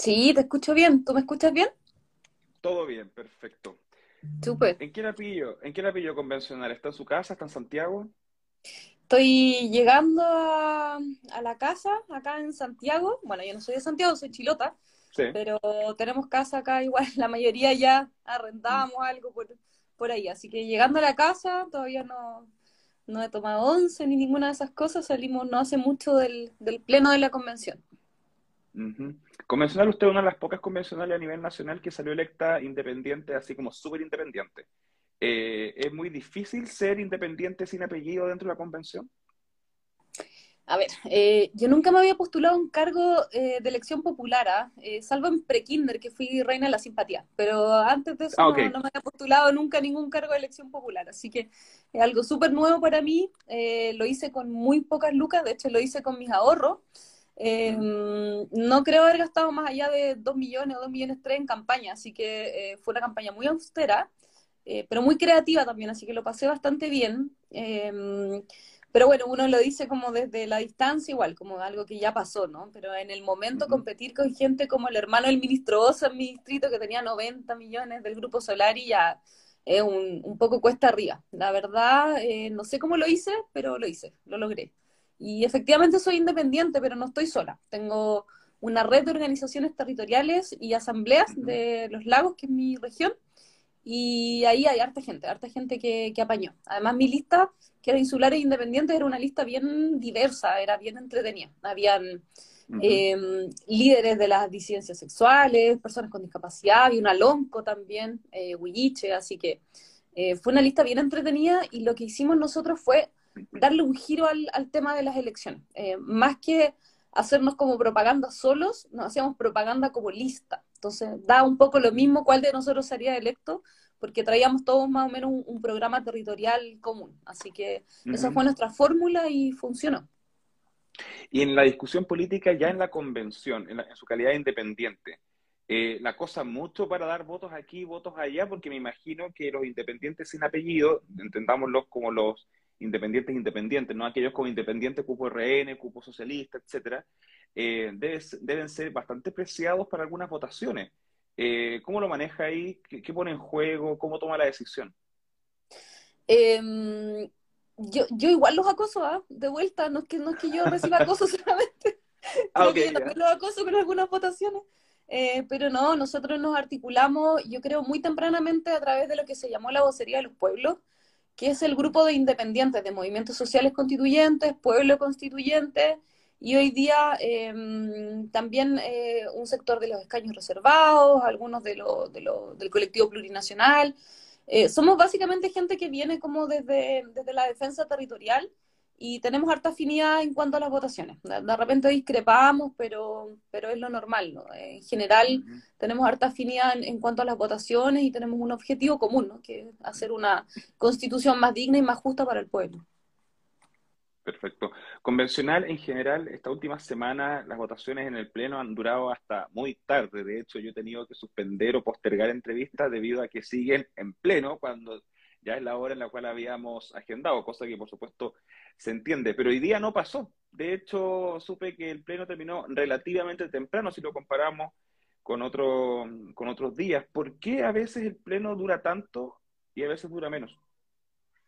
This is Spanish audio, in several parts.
Sí, te escucho bien. ¿Tú me escuchas bien? Todo bien, perfecto. Súper. ¿En qué la pillo? ¿En qué la pillo convencional? ¿Está en su casa? ¿Está en Santiago? Estoy llegando a, a la casa acá en Santiago. Bueno, yo no soy de Santiago, soy chilota, Sí. pero tenemos casa acá igual. La mayoría ya arrendamos algo por, por ahí. Así que llegando a la casa, todavía no, no he tomado once ni ninguna de esas cosas. Salimos no hace mucho del, del pleno de la convención. Convencional, usted es una de las pocas convencionales a nivel nacional que salió electa independiente, así como súper independiente. Eh, ¿es muy difícil ser independiente sin apellido dentro de la convención? A ver, eh, yo nunca me había postulado a un cargo eh, de elección popular, ¿ah? Eh, salvo en prekinder, que fui reina de la simpatía, pero antes de eso Ah, no, ok. no me había postulado nunca a ningún cargo de elección popular, así que es algo súper nuevo para mí, eh, lo hice con muy pocas lucas, de hecho lo hice con mis ahorros, Eh, no creo haber gastado más allá de 2 millones o 2 millones 3 en campaña, así que eh, fue una campaña muy austera, eh, pero muy creativa también, así que lo pasé bastante bien. Eh, pero bueno, uno lo dice como desde la distancia, igual, como algo que ya pasó, ¿no? Pero en el momento competir con gente como el hermano del ministro Osa en mi distrito, que tenía 90 millones del grupo Solari, ya es un, un poco cuesta arriba. La verdad, eh, no sé cómo lo hice, pero lo hice, lo logré. Y efectivamente soy independiente, pero no estoy sola. Tengo una red de organizaciones territoriales y asambleas de los lagos, que es mi región, y ahí hay harta gente, harta gente que, que apañó. Además, mi lista, que era insulares e independientes, era una lista bien diversa, era bien entretenida. Habían Ujú. eh, líderes de las disidencias sexuales, personas con discapacidad, había una lonco también, eh, huilliche, así que eh, fue una lista bien entretenida y lo que hicimos nosotros fue darle un giro al, al tema de las elecciones. Eh, más que hacernos como propaganda solos, nos hacíamos propaganda como lista. Entonces, da un poco lo mismo cuál de nosotros sería electo, porque traíamos todos más o menos un, un programa territorial común. Así que esa fue nuestra fórmula y funcionó. Y en la discusión política, ya en la convención, en, la- en su calidad de independiente, eh, la cosa mucho para dar votos aquí, votos allá, porque me imagino que los independientes sin apellido, entendámoslos como los independientes independientes, no aquellos con independiente, cupo RN, cupo socialista, etcétera, eh, debe ser- deben ser bastante preciados para algunas votaciones. Eh, ¿cómo lo maneja ahí? ¿Qué, qué pone en juego? ¿Cómo toma la decisión? Eh, yo, yo igual los acoso, ¿ah? De vuelta, no es que, no es que yo reciba acoso solamente, Ah, creo ok, que yo también los acoso con algunas votaciones, Eh, pero no, nosotros nos articulamos, yo creo, muy tempranamente a través de lo que se llamó la vocería de los pueblos, que es el grupo de independientes, de movimientos sociales constituyentes, pueblo constituyente, y hoy día eh, también eh, un sector de los escaños reservados, algunos de lo- del colectivo plurinacional. Eh, somos básicamente gente que viene como desde, desde la defensa territorial y tenemos harta afinidad en cuanto a las votaciones. De, de repente discrepamos, pero, pero es lo normal, ¿no? En general tenemos harta afinidad en, en cuanto a las votaciones y tenemos un objetivo común, ¿no? Que es hacer una constitución más digna y más justa para el pueblo. Perfecto. Convencional, en general, esta última semana las votaciones en el Pleno han durado hasta muy tarde. De hecho, yo he tenido que suspender o postergar entrevistas debido a que siguen en pleno cuando ya es la hora en la cual habíamos agendado, cosa que por supuesto se entiende. Pero hoy día no pasó. De hecho, supe que el Pleno terminó relativamente temprano si lo comparamos con, otro, con otros días. ¿Por qué a veces el Pleno dura tanto y a veces dura menos?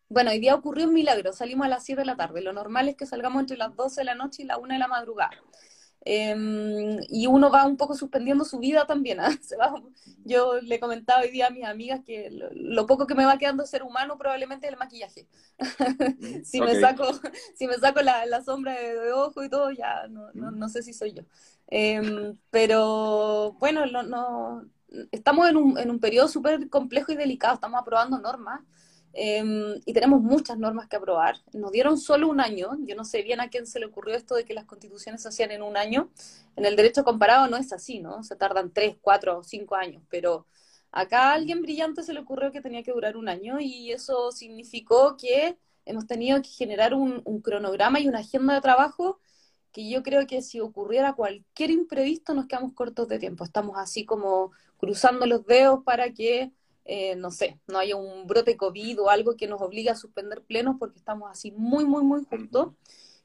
Bueno, hoy día ocurrió un milagro, salimos a las 7 de la tarde. Lo normal es que salgamos entre las 12 de la noche y la 1 de la madrugada. Eh, y uno va un poco suspendiendo su vida también. ¿ah? Se va- yo le comentaba hoy día a mis amigas que lo, lo poco que me va quedando ser humano probablemente es el maquillaje. Si, me ok. saco, si me saco la, la sombra de, de ojo y todo, ya no, no, no sé si soy yo. Eh, pero bueno, no, no- estamos en un, en un periodo súper complejo y delicado, estamos aprobando normas. Eh, y tenemos muchas normas que aprobar. Nos dieron solo un año. Yo no sé bien a quién se le ocurrió esto de que las constituciones se hacían en un año. En el derecho comparado no es así, ¿no? Se tardan tres, cuatro o cinco años. Pero acá a alguien brillante se le ocurrió que tenía que durar un año y eso significó que hemos tenido que generar un, un cronograma y una agenda de trabajo que yo creo que si ocurriera cualquier imprevisto nos quedamos cortos de tiempo. Estamos así como cruzando los dedos para que eh, no sé, no haya un brote COVID o algo que nos obligue a suspender plenos porque estamos así muy, muy, muy juntos.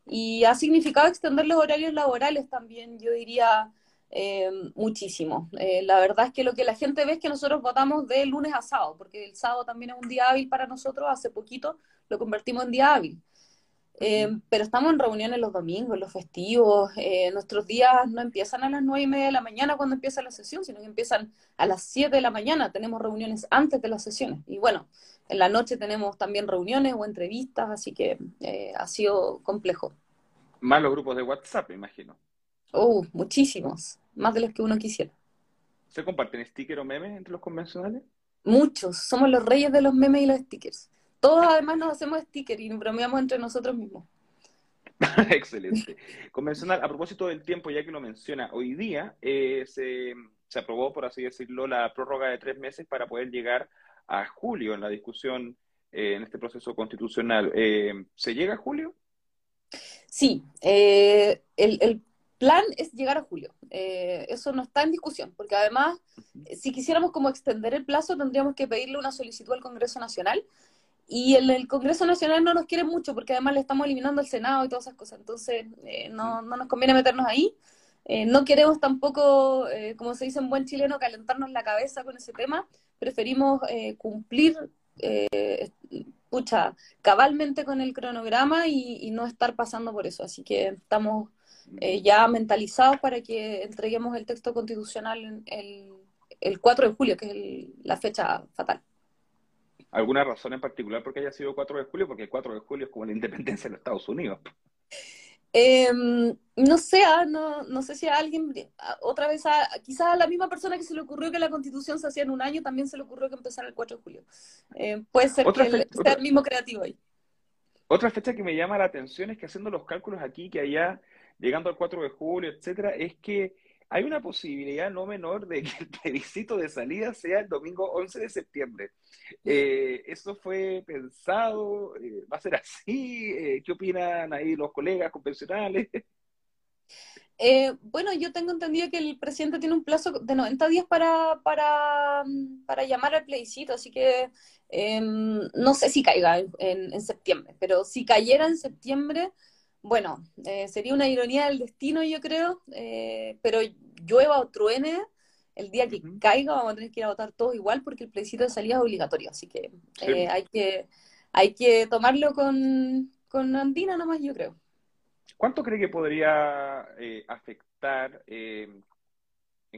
Y ha significado extender los horarios laborales también, yo diría, eh, muchísimo. Eh, la verdad es que lo que la gente ve es que nosotros votamos de lunes a sábado, porque el sábado también es un día hábil para nosotros, hace poquito lo convertimos en día hábil. Eh, pero estamos en reuniones los domingos, los festivos. nuestros días no empiezan a las nueve y media de la mañana cuando empieza la sesión, sino que empiezan a las siete de la mañana. Tenemos reuniones antes de las sesiones. Y bueno, en la noche tenemos también reuniones o entrevistas, así que ha sido complejo. Más los grupos de WhatsApp, imagino. Oh, muchísimos, más de los que uno quisiera. ¿Se comparten stickers o memes entre los convencionales? Muchos, somos los reyes de los memes y los stickers. Todos además nos hacemos stickers y nos bromeamos entre nosotros mismos. Excelente. Convencional, a propósito del tiempo, ya que lo menciona, hoy día eh, se, aprobó, por así decirlo, la prórroga de tres meses para poder llegar a julio en la discusión eh, en este proceso constitucional. Eh, ¿Se llega a julio? Sí, el, el, plan es llegar a julio. Eh, eso no está en discusión, porque además, si quisiéramos como extender el plazo, tendríamos que pedirle una solicitud al Congreso Nacional. Y el, el Congreso Nacional no nos quiere mucho porque además le estamos eliminando el Senado y todas esas cosas. Entonces, eh, no, no, nos conviene meternos ahí. Eh, no queremos tampoco, como se dice en buen chileno, calentarnos la cabeza con ese tema. Preferimos cumplir, pucha, cabalmente con el cronograma y, y no estar pasando por eso. Así que estamos eh, ya mentalizados para que entreguemos el texto constitucional el, el 4 de julio, que es la fecha fatal. ¿Alguna razón en particular por qué haya sido 4 de julio? Porque el 4 de julio es como la independencia de los Estados Unidos. Em, no sé, ah, no, no, sé si a alguien, otra vez, quizás a la misma persona que se le ocurrió que la constitución se hacía en un año, también se le ocurrió que empezara el 4 de julio. Eh, puede ser que sea el mismo creativo ahí. Otra fecha que me llama la atención es que haciendo los cálculos aquí, que allá llegando al 4 de julio, etcétera, es que hay una posibilidad no menor de que el plebiscito de salida sea el domingo 11 de septiembre. Eh, ¿Eso fue pensado? Eh, ¿Va a ser así? Eh, ¿Qué opinan ahí los colegas convencionales? bueno, yo tengo entendido que el presidente tiene un plazo de 90 días para, para, para llamar al plebiscito, así que em, no sé si caiga en, en, septiembre, pero si cayera en septiembre, bueno, eh, sería una ironía del destino, yo creo, eh, pero llueva o truene, el día que caiga vamos a tener que ir a votar todos igual porque el plebiscito de salida es obligatorio, así que eh, hay que hay que tomarlo con, con andina nomás, yo creo. ¿Cuánto cree que podría afectar en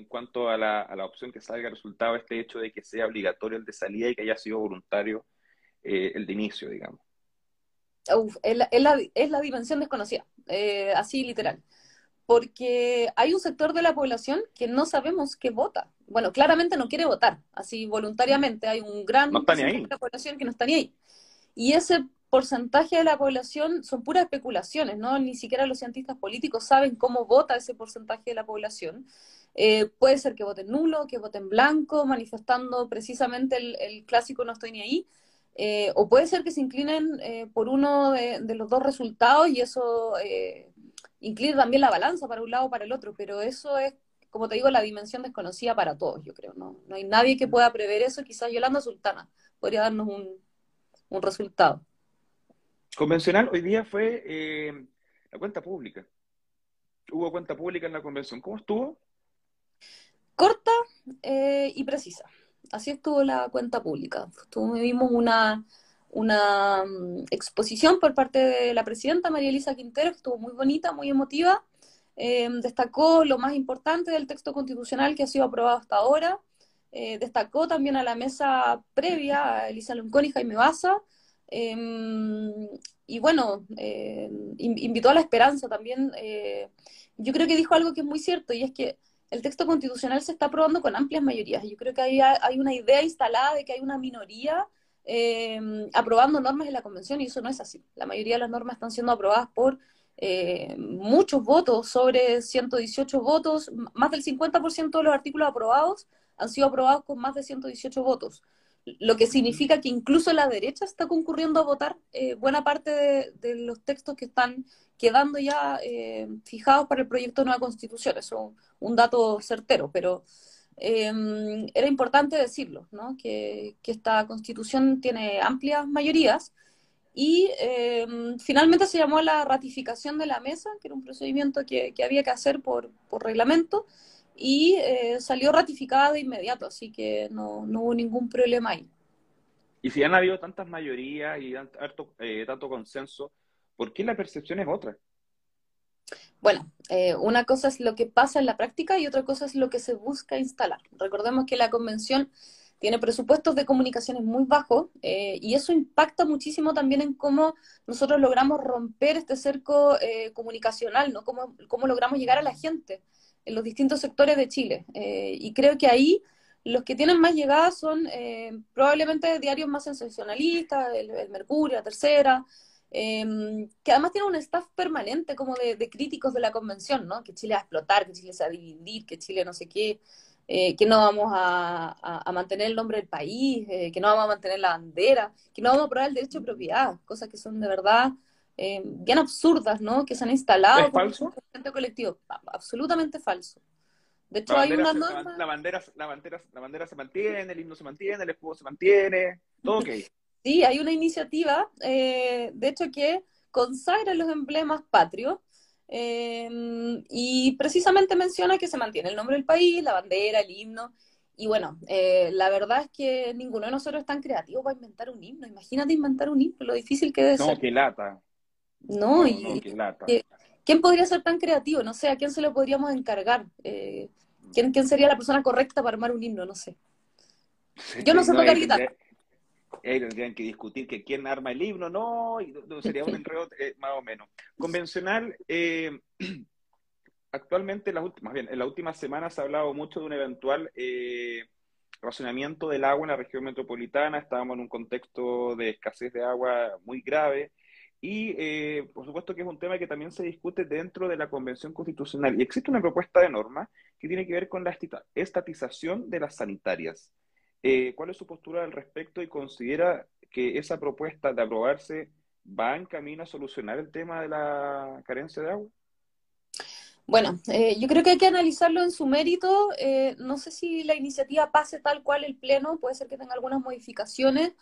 cuanto a la, a la, opción que salga resultado este hecho de que sea obligatorio el de salida y que haya sido voluntario el de inicio, digamos? Es, la, dimensión desconocida, eh, así literal. Porque hay un sector de la población que no sabemos qué vota. Bueno, claramente no quiere votar, así voluntariamente. Hay un gran porcentaje de la población que no está ni ahí. Y ese porcentaje de la población son puras especulaciones, ¿no? Ni siquiera los cientistas políticos saben cómo vota ese porcentaje de la población. Eh, puede ser que voten nulo, que voten blanco, manifestando precisamente el, el clásico no estoy ni ahí, eh, o puede ser que se inclinen eh, por uno de, los dos resultados y eso eh, incline también la balanza para un lado o para el otro, pero eso es, como te digo, la dimensión desconocida para todos, yo creo. No, no hay nadie que pueda prever eso, quizás Yolanda Sultana podría darnos un, un resultado. Convencional hoy día fue la cuenta pública. Hubo cuenta pública en la convención. ¿Cómo estuvo? Corta y precisa así estuvo la cuenta pública. Tuvimos una, una mm, exposición por parte de la presidenta María Elisa Quintero, que estuvo muy bonita, muy emotiva. Em, destacó lo más importante del texto constitucional que ha sido aprobado hasta ahora. Eh, destacó también a la mesa previa a Elisa Loncón y Jaime Baza. Em, y bueno, eh, invitó a la esperanza también. Eh, yo creo que dijo algo que es muy cierto y es que el texto constitucional se está aprobando con amplias mayorías. Yo creo que hay, hay una idea instalada de que hay una minoría eh, aprobando normas en la convención y eso no es así. La mayoría de las normas están siendo aprobadas por eh, muchos votos, sobre 118 votos, más del 50% de los artículos aprobados han sido aprobados con más de 118 votos lo que significa que incluso la derecha está concurriendo a votar eh, buena parte de, los textos que están quedando ya eh, fijados para el proyecto de nueva constitución. Eso es un dato certero, pero em, era importante decirlo, ¿no? que, esta constitución tiene amplias mayorías y em, finalmente se llamó a la ratificación de la mesa, que era un procedimiento que, había que hacer por, por reglamento, y eh, salió ratificada de inmediato, así que no, no, hubo ningún problema ahí. Y si han habido tantas mayorías y tanto, eh, tanto consenso, ¿por qué la percepción es otra? Bueno, eh, una cosa es lo que pasa en la práctica y otra cosa es lo que se busca instalar. Recordemos que la convención tiene presupuestos de comunicaciones muy bajos y eso impacta muchísimo también en cómo nosotros logramos romper este cerco comunicacional, ¿no? Cómo, cómo logramos llegar a la gente en los distintos sectores de Chile. Eh, y creo que ahí los que tienen más llegada son eh, probablemente diarios más sensacionalistas, el, Mercurio, la Tercera, em, que además tienen un staff permanente como de, críticos de la convención, ¿no? Que Chile va a explotar, que Chile se va a dividir, que Chile no sé qué, eh, que no vamos a, a, mantener el nombre del país, que no vamos a mantener la bandera, que no vamos a aprobar el derecho de propiedad, cosas que son de verdad eh, bien absurdas, ¿no? Que se han instalado ¿Es falso? colectivo. Absolutamente falso. De hecho, hay una norma... La bandera, la, bandera, la bandera se mantiene, el himno se mantiene, el escudo se mantiene, todo ok. Sí, hay una iniciativa, eh, de hecho, que consagra los emblemas patrios eh, y precisamente menciona que se mantiene el nombre del país, la bandera, el himno. Y bueno, la verdad es que ninguno de nosotros es tan creativo para inventar un himno. Imagínate inventar un himno, lo difícil que es. No, qué lata. No, y ¿quién podría ser tan creativo? No sé, ¿a quién se lo podríamos encargar? Eh, ¿quién, ¿Quién sería la persona correcta para armar un himno? No sé. Yo no sé tocar guitarra. Tendrían que discutir que quién arma el himno, no, sería un enredo eh, más o menos. Convencional, eh, actualmente, las últimas, bien, en las últimas semanas se ha hablado mucho de un eventual racionamiento del agua en la región metropolitana, estábamos en un contexto de escasez de agua muy grave, y eh, por supuesto que es un tema que también se discute dentro de la Convención Constitucional. Y existe una propuesta de norma que tiene que ver con la estatización de las sanitarias. Eh, ¿Cuál es su postura al respecto y considera que esa propuesta de aprobarse va en camino a solucionar el tema de la carencia de agua? Bueno, eh, yo creo que hay que analizarlo en su mérito. no sé si la iniciativa pase tal cual el Pleno, puede ser que tenga algunas modificaciones.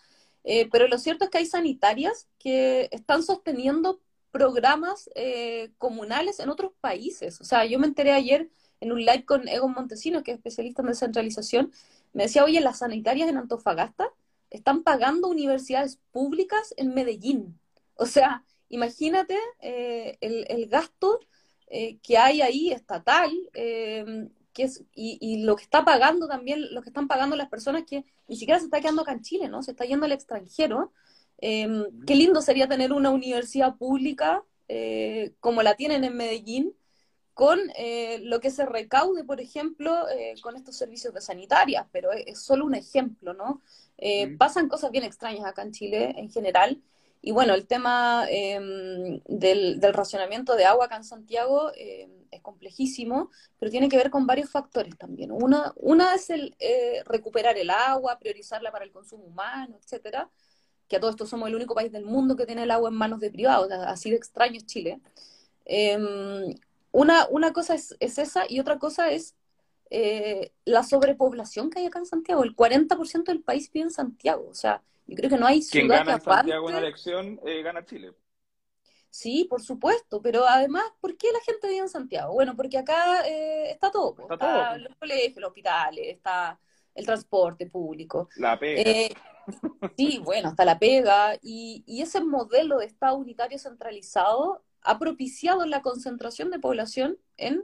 Eh, pero lo cierto es que hay sanitarias que están sosteniendo programas eh, comunales en otros países. O sea, yo me enteré ayer en un live con Egon Montesino, que es especialista en descentralización, me decía, oye, las sanitarias en Antofagasta están pagando universidades públicas en Medellín. O sea, imagínate eh, el, gasto que hay ahí estatal y, lo que está pagando también, lo que están pagando las personas que ni siquiera se está quedando acá en Chile, ¿no? Se está yendo al extranjero. Em, qué lindo sería tener una universidad pública eh, como la tienen en Medellín, con eh, lo que se recaude, por ejemplo, eh, con estos servicios de sanitaria, pero es, solo un ejemplo, ¿no? Pasan cosas bien extrañas acá en Chile en general y bueno, el tema em, del, racionamiento de agua acá en Santiago em, es complejísimo, pero tiene que ver con varios factores también. Una, una es el eh, recuperar el agua, priorizarla para el consumo humano, etcétera, que a todo esto somos el único país del mundo que tiene el agua en manos de privados, así de extraño es Chile. Em, una, una cosa es, es, esa y otra cosa es eh, la sobrepoblación que hay acá en Santiago. El 40% del país vive en Santiago, o sea, yo creo que no hay ciudad Quien gana en Santiago una elección eh, gana Chile. Sí, por supuesto, pero además, ¿por qué la gente vive en Santiago? Bueno, porque acá eh, está todo, está, los colegios, los hospitales, está el transporte público. La pega. Eh, sí, bueno, está la pega, y, y, ese modelo de Estado unitario centralizado ha propiciado la concentración de población en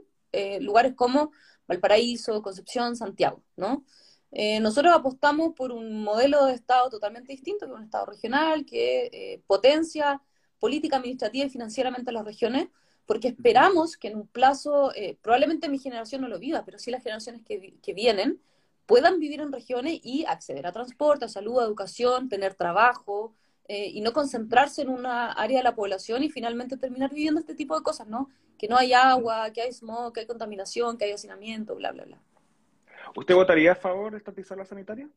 lugares como Valparaíso, Concepción, Santiago, ¿no? Eh, nosotros apostamos por un modelo de Estado totalmente distinto, que es un Estado regional, que eh, potencia política, administrativa y financieramente a las regiones, porque esperamos que en un plazo, eh, probablemente mi generación no lo viva, pero sí las generaciones que, que, vienen, puedan vivir en regiones y acceder a transporte, a salud, a educación, tener trabajo, y no concentrarse en una área de la población y finalmente terminar viviendo este tipo de cosas, ¿no? Que no hay agua, que hay smog, que hay contaminación, que hay hacinamiento, bla, bla, bla. ¿Usted votaría a favor de estatizar la sanitaria?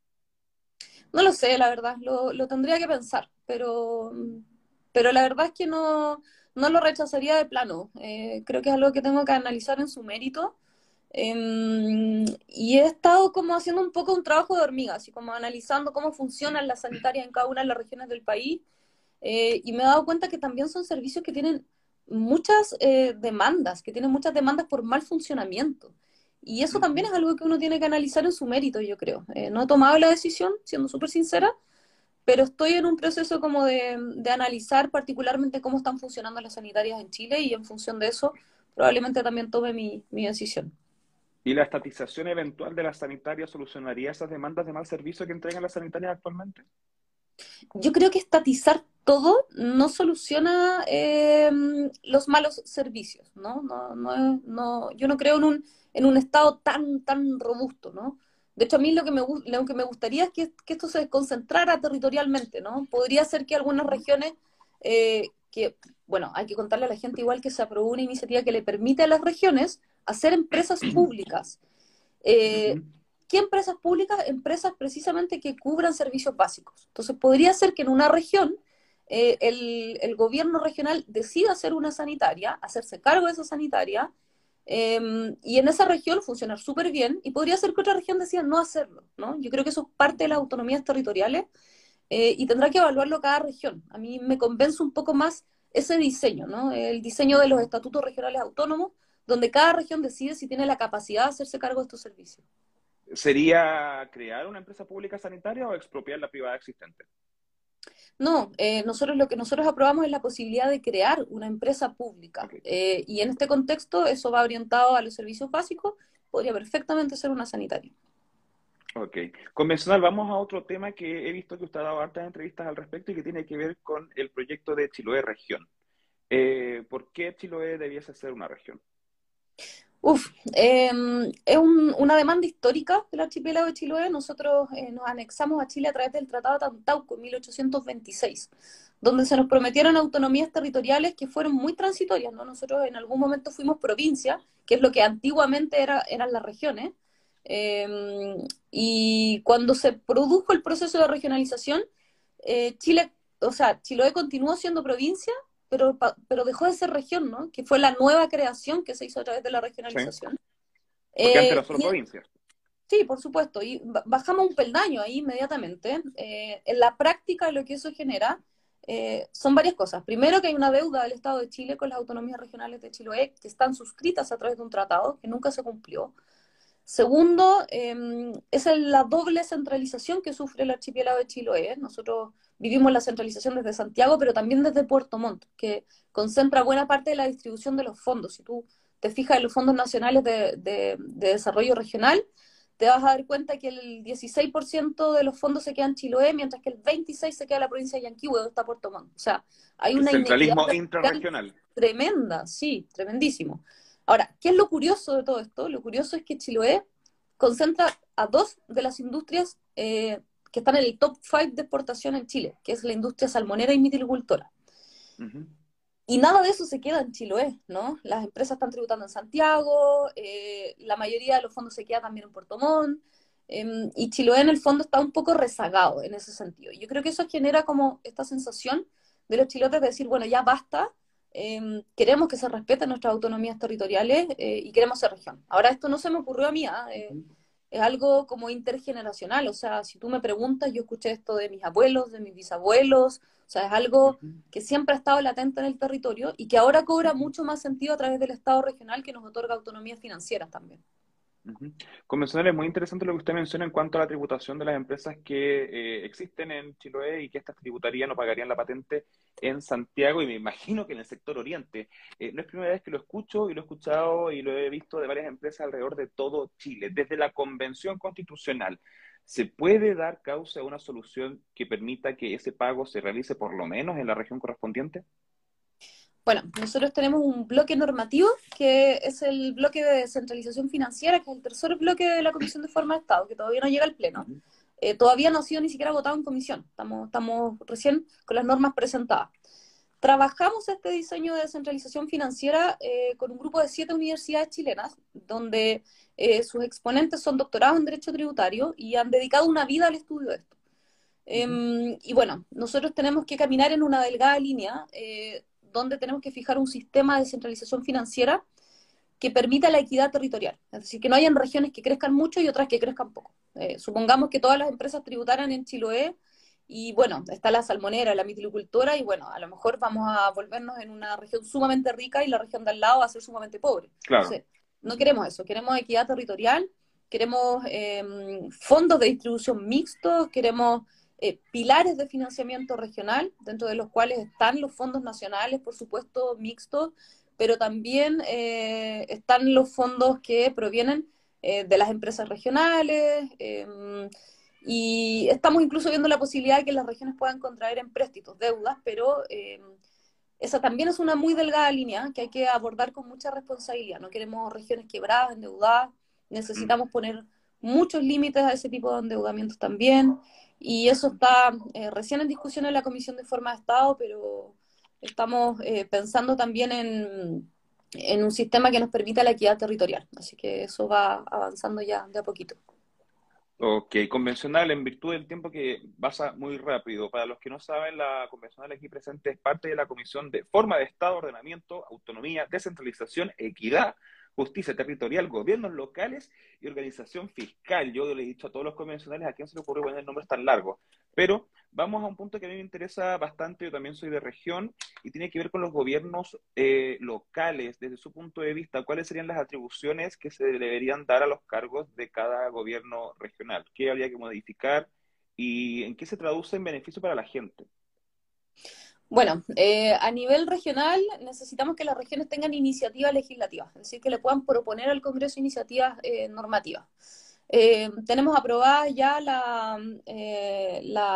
No lo sé, la verdad, lo, lo tendría que pensar, pero, pero la verdad es que no, no lo rechazaría de plano. Eh, creo que es algo que tengo que analizar en su mérito. Em, y he estado como haciendo un poco un trabajo de hormiga, así como analizando cómo funcionan las sanitarias en cada una de las regiones del país. Eh, y me he dado cuenta que también son servicios que tienen muchas eh, demandas, que tienen muchas demandas por mal funcionamiento. Y eso también es algo que uno tiene que analizar en su mérito, yo creo. Eh, no he tomado la decisión, siendo súper sincera, pero estoy en un proceso como de, analizar particularmente cómo están funcionando las sanitarias en Chile y en función de eso probablemente también tome mi, mi decisión. ¿Y la estatización eventual de las sanitarias solucionaría esas demandas de mal servicio que entregan las sanitarias actualmente? Yo creo que estatizar todo no soluciona eh, los malos servicios, ¿no? No, no, no, yo no creo en un, en un Estado tan, tan robusto, ¿no? De hecho, a mí lo que me, lo que me gustaría es que, esto se concentrara territorialmente, ¿no? Podría ser que algunas regiones, eh, que, bueno, hay que contarle a la gente igual que se aprobó una iniciativa que le permite a las regiones hacer empresas públicas. Eh, ¿Qué empresas públicas? Empresas precisamente que cubran servicios básicos. Entonces, podría ser que en una región eh, el, gobierno regional decida hacer una sanitaria, hacerse cargo de esa sanitaria, em, y en esa región funcionar súper bien, y podría ser que otra región decida no hacerlo, ¿no? Yo creo que eso es parte de las autonomías territoriales, eh, y tendrá que evaluarlo cada región. A mí me convence un poco más ese diseño, ¿no? El diseño de los estatutos regionales autónomos, donde cada región decide si tiene la capacidad de hacerse cargo de estos servicios. ¿Sería crear una empresa pública sanitaria o expropiar la privada existente? No, eh, nosotros lo que nosotros aprobamos es la posibilidad de crear una empresa pública. Eh, y en este contexto eso va orientado a los servicios básicos, podría perfectamente ser una sanitaria. Ok. Convencional, vamos a otro tema que he visto que usted ha dado hartas entrevistas al respecto y que tiene que ver con el proyecto de Chiloé Región. Eh, ¿Por qué Chiloé debiese ser una región? Uf, em, es una demanda histórica del archipiélago de Chiloé. Nosotros eh, nos anexamos a Chile a través del Tratado de Tantauco en 1826, donde se nos prometieron autonomías territoriales que fueron muy transitorias. ¿no? Nosotros en algún momento fuimos provincia, que es lo que antiguamente era, eran las regiones. Em, y cuando se produjo el proceso de regionalización, eh, Chile, o sea, Chiloé continuó siendo provincia, pero, pero dejó de ser región, ¿no? Que fue la nueva creación que se hizo a través de la regionalización. Porque antes era eh, solo provincia. Sí, por supuesto, y bajamos un peldaño ahí inmediatamente. Eh, en la práctica lo que eso genera eh, son varias cosas. Primero que hay una deuda del Estado de Chile con las autonomías regionales de Chiloé que están suscritas a través de un tratado que nunca se cumplió. Segundo, eh, es la doble centralización que sufre el archipiélago de Chiloé. Nosotros vivimos la centralización desde Santiago, pero también desde Puerto Montt, que concentra buena parte de la distribución de los fondos. Si tú te fijas en los fondos nacionales de, desarrollo regional, te vas a dar cuenta que el 16% de los fondos se quedan en Chiloé, mientras que el 26% se queda en la provincia de Yanquihue, donde está Puerto Montt. O sea, hay una centralismo intrarregional. Tremenda, sí, tremendísimo. Ahora, ¿qué es lo curioso de todo esto? Lo curioso es que Chiloé concentra a dos de las industrias eh, que están en el top 5 de exportación en Chile, que es la industria salmonera y mitilicultora. Y nada de eso se queda en Chiloé, ¿no? Las empresas están tributando en Santiago, eh, la mayoría de los fondos se queda también en Puerto Montt, em, y Chiloé en el fondo está un poco rezagado en ese sentido. Yo creo que eso genera como esta sensación de los chilotes de decir, bueno, ya basta, Em, queremos que se respeten nuestras autonomías territoriales eh, y queremos ser región. Ahora, esto no se me ocurrió a mí, ¿ah? eh, es algo como intergeneracional, o sea, si tú me preguntas, yo escuché esto de mis abuelos, de mis bisabuelos, o sea, es algo que siempre ha estado latente en el territorio y que ahora cobra mucho más sentido a través del Estado regional que nos otorga autonomías financieras también. Convencional, es muy interesante lo que usted menciona en cuanto a la tributación de las empresas que eh, existen en Chiloé y que estas tributarían o pagarían la patente en Santiago y me imagino que en el sector oriente. Eh, no es primera vez que lo escucho y lo he escuchado y lo he visto de varias empresas alrededor de todo Chile. Desde la Convención Constitucional, ¿se puede dar causa a una solución que permita que ese pago se realice por lo menos en la región correspondiente? Bueno, nosotros tenemos un bloque normativo que es el bloque de descentralización financiera, que es el tercer bloque de la Comisión de Forma de Estado, que todavía no llega al Pleno. Eh, todavía no ha sido ni siquiera votado en comisión, estamos, estamos recién con las normas presentadas. Trabajamos este diseño de descentralización financiera eh, con un grupo de siete universidades chilenas, donde eh, sus exponentes son doctorados en Derecho Tributario y han dedicado una vida al estudio de esto. Em, y bueno, nosotros tenemos que caminar en una delgada línea donde tenemos que fijar un sistema de descentralización financiera que permita la equidad territorial. Es decir, que no hayan regiones que crezcan mucho y otras que crezcan poco. Eh, supongamos que todas las empresas tributaran en Chiloé y bueno, está la salmonera, la mitilicultura y bueno, a lo mejor vamos a volvernos en una región sumamente rica y la región de al lado va a ser sumamente pobre. Claro. No queremos eso, queremos equidad territorial, queremos em, fondos de distribución mixtos, queremos eh, pilares de financiamiento regional, dentro de los cuales están los fondos nacionales, por supuesto, mixtos, pero también eh, están los fondos que provienen eh, de las empresas regionales, em, y estamos incluso viendo la posibilidad de que las regiones puedan contraer empréstitos, deudas, pero em, esa también es una muy delgada línea que hay que abordar con mucha responsabilidad. No queremos regiones quebradas, endeudadas, necesitamos mm. poner muchos límites a ese tipo de endeudamientos también, y eso está eh, recién en discusión en la Comisión de Forma de Estado, pero estamos eh, pensando también en, en un sistema que nos permita la equidad territorial, así que eso va avanzando ya de a poquito. Ok, convencional, en virtud del tiempo que pasa muy rápido. Para los que no saben, la convencional aquí presente es parte de la Comisión de Forma de Estado, Ordenamiento, Autonomía, Descentralización, Equidad, justicia territorial, gobiernos locales y organización fiscal. Yo le he dicho a todos los convencionales a quién se le ocurrió poner nombres tan largos. Pero vamos a un punto que a mí me interesa bastante, yo también soy de región, y tiene que ver con los gobiernos eh, locales, desde su punto de vista, cuáles serían las atribuciones que se deberían dar a los cargos de cada gobierno regional, qué habría que modificar y en qué se traduce en beneficio para la gente. Bueno, eh, a nivel regional necesitamos que las regiones tengan iniciativas legislativas, es decir, que le puedan proponer al Congreso iniciativas eh, normativas. Eh, tenemos aprobada ya la,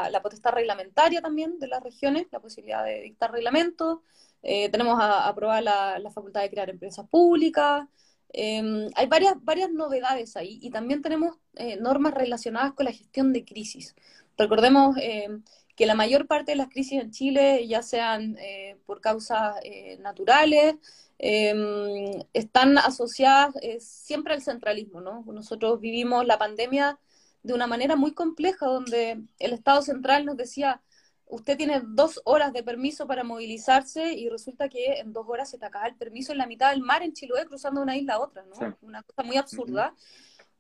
la, potestad reglamentaria también de las regiones, la posibilidad de dictar reglamentos. tenemos aprobada la, facultad de crear empresas públicas. hay varias, varias novedades ahí y también tenemos normas relacionadas con la gestión de crisis. Recordemos que la mayor parte de las crisis en Chile, ya sean eh, por causas eh, naturales, em, están asociadas eh, siempre al centralismo, ¿no? Nosotros vivimos la pandemia de una manera muy compleja, donde el Estado central nos decía, usted tiene dos horas de permiso para movilizarse y resulta que en dos horas se te acaba el permiso en la mitad del mar en Chiloé cruzando una isla a otra, ¿no? Una cosa muy absurda.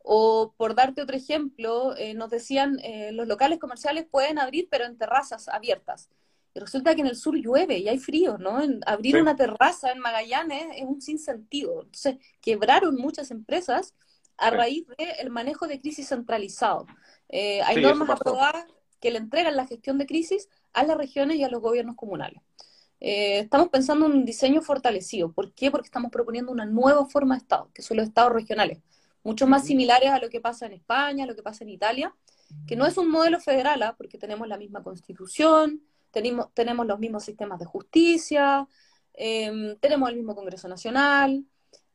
O por darte otro ejemplo, eh, nos decían, eh, los locales comerciales pueden abrir, pero en terrazas abiertas. Y resulta que en el sur llueve y hay frío, ¿no? abrir una terraza en Magallanes es un sinsentido. Entonces, quebraron muchas empresas a raíz del manejo de crisis centralizado. Eh, hay normas aprobadas que le entregan la gestión de crisis a las regiones y a los gobiernos comunales. estamos pensando en un diseño fortalecido. ¿Por qué? Porque estamos proponiendo una nueva forma de Estado, que son los estados regionales mucho más similares a lo que pasa en España, a lo que pasa en Italia, que no es un modelo federal, ¿ah? porque tenemos la misma constitución, tenemos, tenemos los mismos sistemas de justicia, em, tenemos el mismo Congreso Nacional,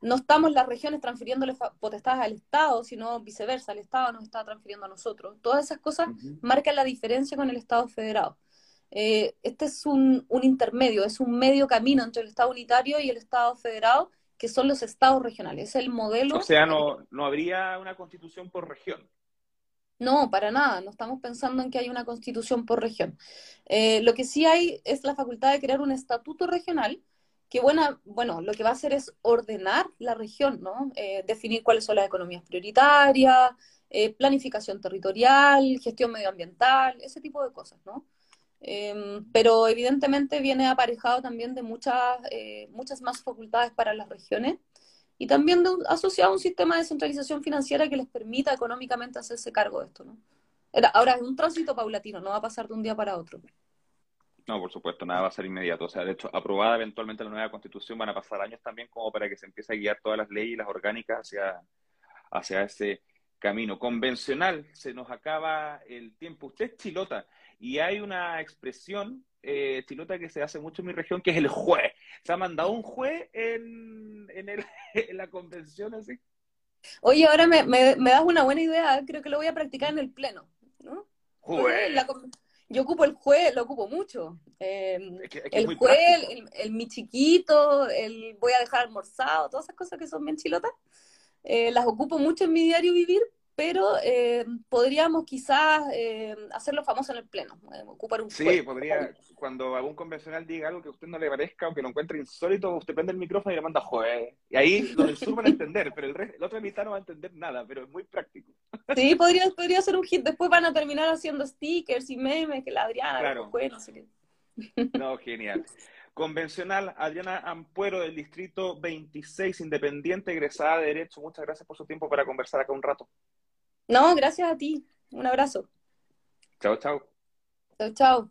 no estamos las regiones transfiriéndole potestades al Estado, sino viceversa, el Estado nos está transfiriendo a nosotros. Todas esas cosas marcan la diferencia con el Estado federado. Eh, este es un, un, intermedio, es un medio camino entre el Estado unitario y el Estado federado que son los estados regionales. Es el modelo. O sea, no, no habría una constitución por región. No, para nada. No estamos pensando en que hay una constitución por región. Eh, lo que sí hay es la facultad de crear un estatuto regional que, buena, bueno, lo que va a hacer es ordenar la región, ¿no? Eh, definir cuáles son las economías prioritarias, eh, planificación territorial, gestión medioambiental, ese tipo de cosas, ¿no? Em, pero evidentemente viene aparejado también de muchas, eh, muchas más facultades para las regiones y también asociado a un sistema de descentralización financiera que les permita económicamente hacerse cargo de esto. ¿no? ahora es un tránsito paulatino, no va a pasar de un día para otro. No, por supuesto, nada va a ser inmediato. O sea, de hecho, aprobada eventualmente la nueva constitución, van a pasar años también como para que se empiece a guiar todas las leyes y las orgánicas hacia, hacia ese camino convencional. Se nos acaba el tiempo. Usted es chilota. Y hay una expresión eh, chilota que se hace mucho en mi región, que es el juez. ¿Se ha mandado un juez en, en, la convención así? Oye, ahora me, das una buena idea, creo que lo voy a practicar en el pleno. ¿no? yo ocupo el juez, lo ocupo mucho. Em, el juez, el, mi chiquito, el voy a dejar almorzado, todas esas cosas que son bien chilotas, eh, las ocupo mucho en mi diario vivir pero eh, podríamos quizás eh, hacerlo famoso en el pleno, eh, ocupar un Sí, podría, cuando algún convencional diga algo que a usted no le parezca o que lo encuentre insólito, usted prende el micrófono y le manda joder. Y ahí los del sur van a entender, pero el, resto, el otro mitad no va a entender nada, pero es muy práctico. Sí, podría, podría ser un hit. Después van a terminar haciendo stickers y memes que la Adriana, claro. no sé qué. No, genial. Convencional, Adriana Ampuero del Distrito 26, independiente, egresada de Derecho. Muchas gracias por su tiempo para conversar acá un rato. No, gracias a ti. Un abrazo. Chao, chao. Chao, chao.